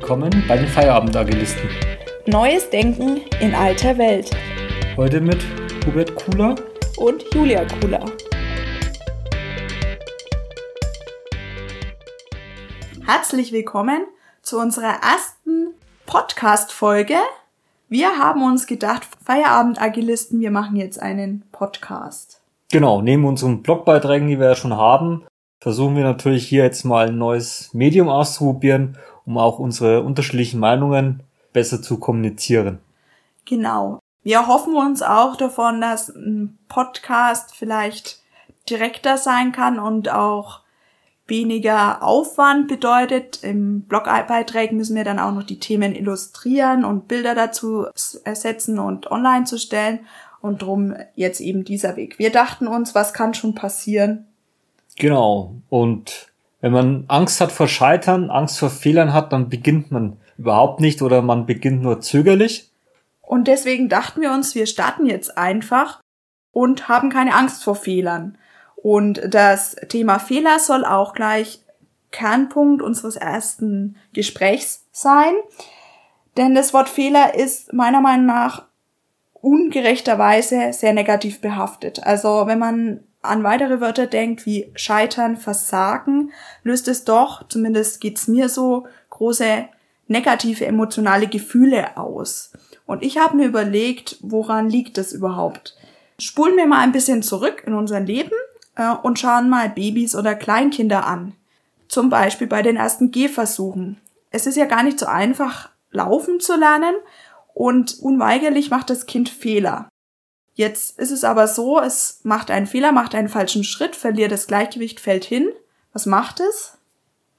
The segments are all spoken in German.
willkommen bei den Feierabendagilisten. Neues Denken in alter Welt. Heute mit Hubert Kuhler und Julia Kuhler. Herzlich willkommen zu unserer ersten Podcast-Folge. Wir haben uns gedacht, Feierabendagilisten, wir machen jetzt einen Podcast. Genau, neben unseren Blogbeiträgen, die wir ja schon haben, versuchen wir natürlich hier jetzt mal ein neues Medium auszuprobieren, um auch unsere unterschiedlichen Meinungen besser zu kommunizieren. Genau. Wir hoffen uns auch davon, dass ein Podcast vielleicht direkter sein kann und auch weniger Aufwand bedeutet. Im Blogbeiträgen müssen wir dann auch noch die Themen illustrieren und Bilder dazu ersetzen und online zu stellen. Und drum jetzt eben dieser Weg. Wir dachten uns, was kann schon passieren, Genau. Und wenn man Angst hat vor Scheitern, Angst vor Fehlern hat, dann beginnt man überhaupt nicht oder man beginnt nur zögerlich. Und deswegen dachten wir uns, wir starten jetzt einfach und haben keine Angst vor Fehlern. Und das Thema Fehler soll auch gleich Kernpunkt unseres ersten Gesprächs sein. Denn das Wort Fehler ist meiner Meinung nach ungerechterweise sehr negativ behaftet. Also wenn man an weitere Wörter denkt wie scheitern, versagen, löst es doch, zumindest geht's mir so, große negative emotionale Gefühle aus. Und ich habe mir überlegt, woran liegt das überhaupt? Spulen wir mal ein bisschen zurück in unser Leben äh, und schauen mal Babys oder Kleinkinder an. Zum Beispiel bei den ersten Gehversuchen. Es ist ja gar nicht so einfach, laufen zu lernen und unweigerlich macht das Kind Fehler. Jetzt ist es aber so, es macht einen Fehler, macht einen falschen Schritt, verliert das Gleichgewicht, fällt hin. Was macht es?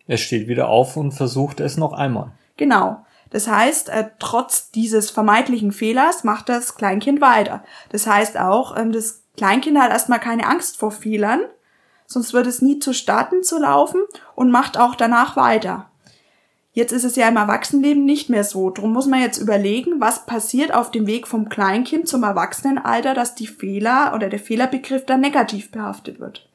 Es steht wieder auf und versucht es noch einmal. Genau. Das heißt, äh, trotz dieses vermeintlichen Fehlers macht das Kleinkind weiter. Das heißt auch, ähm, das Kleinkind hat erstmal keine Angst vor Fehlern, sonst wird es nie zu starten zu laufen und macht auch danach weiter. Jetzt ist es ja im Erwachsenenleben nicht mehr so. Drum muss man jetzt überlegen, was passiert auf dem Weg vom Kleinkind zum Erwachsenenalter, dass die Fehler oder der Fehlerbegriff dann negativ behaftet wird.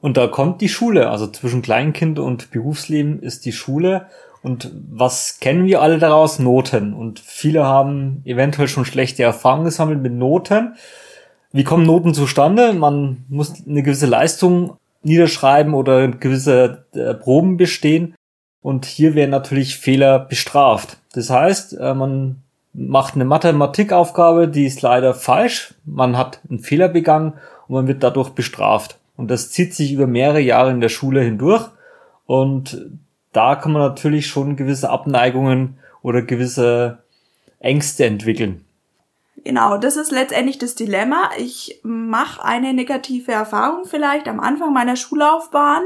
Und da kommt die Schule. Also zwischen Kleinkind und Berufsleben ist die Schule. Und was kennen wir alle daraus? Noten. Und viele haben eventuell schon schlechte Erfahrungen gesammelt mit Noten. Wie kommen Noten zustande? Man muss eine gewisse Leistung niederschreiben oder gewisse äh, Proben bestehen. Und hier werden natürlich Fehler bestraft. Das heißt, äh, man macht eine Mathematikaufgabe, die ist leider falsch. Man hat einen Fehler begangen und man wird dadurch bestraft. Und das zieht sich über mehrere Jahre in der Schule hindurch. Und da kann man natürlich schon gewisse Abneigungen oder gewisse Ängste entwickeln. Genau, das ist letztendlich das Dilemma. Ich mache eine negative Erfahrung vielleicht am Anfang meiner Schullaufbahn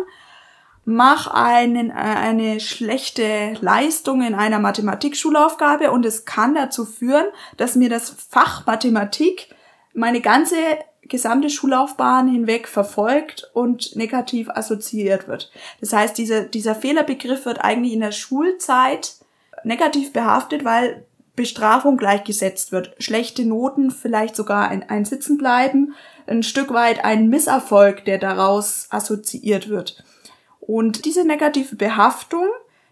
mach einen, äh, eine schlechte Leistung in einer Mathematikschulaufgabe und es kann dazu führen, dass mir das Fach Mathematik meine ganze gesamte Schullaufbahn hinweg verfolgt und negativ assoziiert wird. Das heißt, dieser, dieser Fehlerbegriff wird eigentlich in der Schulzeit negativ behaftet, weil Bestrafung gleichgesetzt wird. Schlechte Noten, vielleicht sogar ein, ein Sitzenbleiben, ein Stück weit ein Misserfolg, der daraus assoziiert wird. Und diese negative Behaftung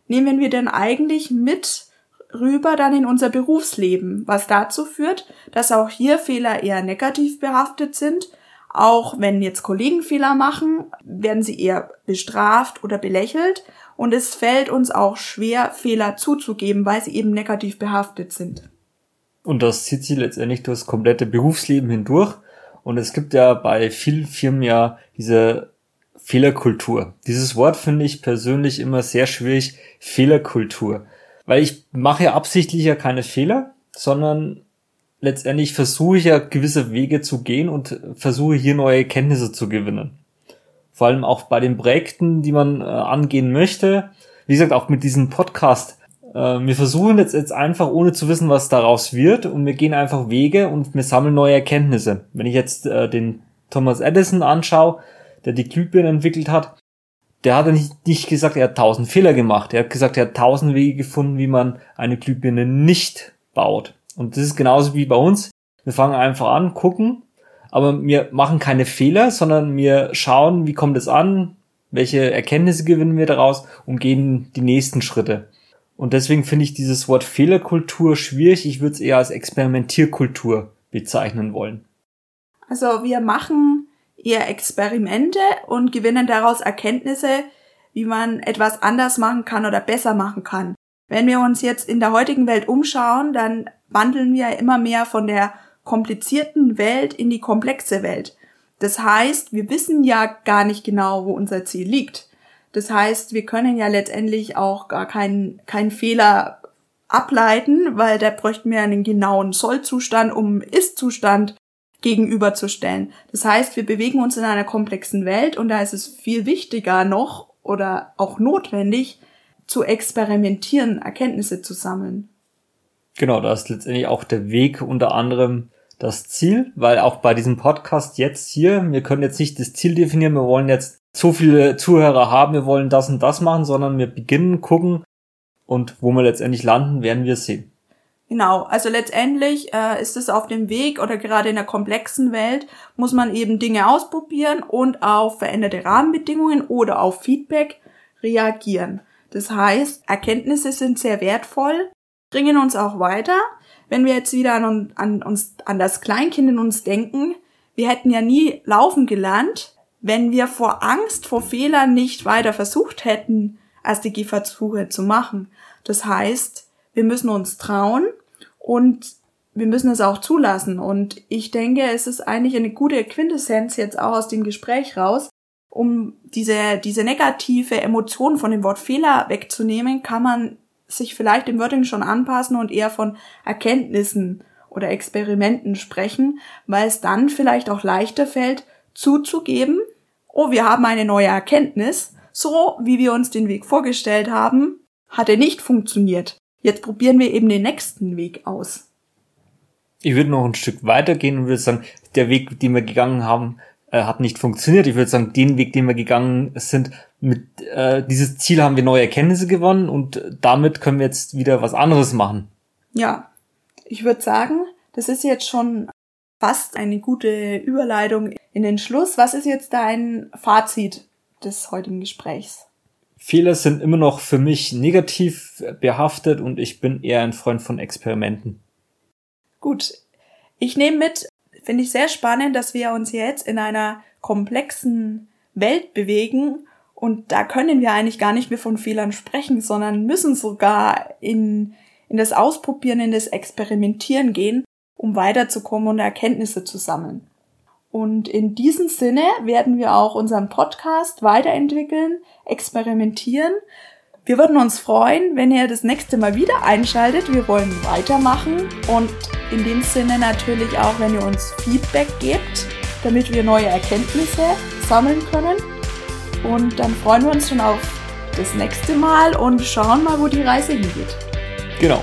nehmen wir dann eigentlich mit rüber dann in unser Berufsleben, was dazu führt, dass auch hier Fehler eher negativ behaftet sind. Auch wenn jetzt Kollegen Fehler machen, werden sie eher bestraft oder belächelt. Und es fällt uns auch schwer, Fehler zuzugeben, weil sie eben negativ behaftet sind. Und das zieht sich letztendlich durch das komplette Berufsleben hindurch. Und es gibt ja bei vielen Firmen ja diese Fehlerkultur. Dieses Wort finde ich persönlich immer sehr schwierig, Fehlerkultur. Weil ich mache ja absichtlich ja keine Fehler, sondern letztendlich versuche ich ja gewisse Wege zu gehen und versuche hier neue Kenntnisse zu gewinnen. Vor allem auch bei den Projekten, die man äh, angehen möchte. Wie gesagt, auch mit diesem Podcast. Äh, wir versuchen jetzt, jetzt einfach, ohne zu wissen, was daraus wird, und wir gehen einfach Wege und wir sammeln neue Erkenntnisse. Wenn ich jetzt äh, den Thomas Edison anschaue, der die Glühbirne entwickelt hat, der hat nicht, nicht gesagt, er hat tausend Fehler gemacht. Er hat gesagt, er hat tausend Wege gefunden, wie man eine Glühbirne nicht baut. Und das ist genauso wie bei uns. Wir fangen einfach an, gucken, aber wir machen keine Fehler, sondern wir schauen, wie kommt es an, welche Erkenntnisse gewinnen wir daraus und gehen die nächsten Schritte. Und deswegen finde ich dieses Wort Fehlerkultur schwierig. Ich würde es eher als Experimentierkultur bezeichnen wollen. Also wir machen eher Experimente und gewinnen daraus Erkenntnisse, wie man etwas anders machen kann oder besser machen kann. Wenn wir uns jetzt in der heutigen Welt umschauen, dann wandeln wir immer mehr von der komplizierten Welt in die komplexe Welt. Das heißt, wir wissen ja gar nicht genau, wo unser Ziel liegt. Das heißt, wir können ja letztendlich auch gar keinen, keinen Fehler ableiten, weil da bräuchten wir einen genauen Sollzustand, um Ist-Zustand gegenüberzustellen. Das heißt, wir bewegen uns in einer komplexen Welt und da ist es viel wichtiger noch oder auch notwendig, zu experimentieren, Erkenntnisse zu sammeln. Genau, da ist letztendlich auch der Weg unter anderem das Ziel, weil auch bei diesem Podcast jetzt hier, wir können jetzt nicht das Ziel definieren, wir wollen jetzt so viele Zuhörer haben, wir wollen das und das machen, sondern wir beginnen, gucken und wo wir letztendlich landen, werden wir sehen. Genau, also letztendlich äh, ist es auf dem Weg oder gerade in der komplexen Welt muss man eben Dinge ausprobieren und auf veränderte Rahmenbedingungen oder auf Feedback reagieren. Das heißt, Erkenntnisse sind sehr wertvoll, bringen uns auch weiter. Wenn wir jetzt wieder an, an uns, an das Kleinkind in uns denken, wir hätten ja nie laufen gelernt, wenn wir vor Angst, vor Fehlern nicht weiter versucht hätten, erste Gehversuche zu machen. Das heißt, wir müssen uns trauen und wir müssen es auch zulassen. Und ich denke, es ist eigentlich eine gute Quintessenz jetzt auch aus dem Gespräch raus. Um diese, diese negative Emotion von dem Wort Fehler wegzunehmen, kann man sich vielleicht im Wording schon anpassen und eher von Erkenntnissen oder Experimenten sprechen, weil es dann vielleicht auch leichter fällt, zuzugeben, oh, wir haben eine neue Erkenntnis, so wie wir uns den Weg vorgestellt haben, hat er nicht funktioniert. Jetzt probieren wir eben den nächsten Weg aus. Ich würde noch ein Stück weitergehen und würde sagen, der Weg, den wir gegangen haben, äh, hat nicht funktioniert. Ich würde sagen, den Weg, den wir gegangen sind, mit äh, dieses Ziel haben wir neue Erkenntnisse gewonnen und damit können wir jetzt wieder was anderes machen. Ja, ich würde sagen, das ist jetzt schon fast eine gute Überleitung in den Schluss. Was ist jetzt dein Fazit des heutigen Gesprächs? Fehler sind immer noch für mich negativ behaftet und ich bin eher ein Freund von Experimenten. Gut. Ich nehme mit, finde ich sehr spannend, dass wir uns jetzt in einer komplexen Welt bewegen und da können wir eigentlich gar nicht mehr von Fehlern sprechen, sondern müssen sogar in, in das Ausprobieren, in das Experimentieren gehen, um weiterzukommen und Erkenntnisse zu sammeln. Und in diesem Sinne werden wir auch unseren Podcast weiterentwickeln, experimentieren. Wir würden uns freuen, wenn ihr das nächste Mal wieder einschaltet. Wir wollen weitermachen und in dem Sinne natürlich auch, wenn ihr uns Feedback gebt, damit wir neue Erkenntnisse sammeln können. Und dann freuen wir uns schon auf das nächste Mal und schauen mal, wo die Reise hingeht. Genau.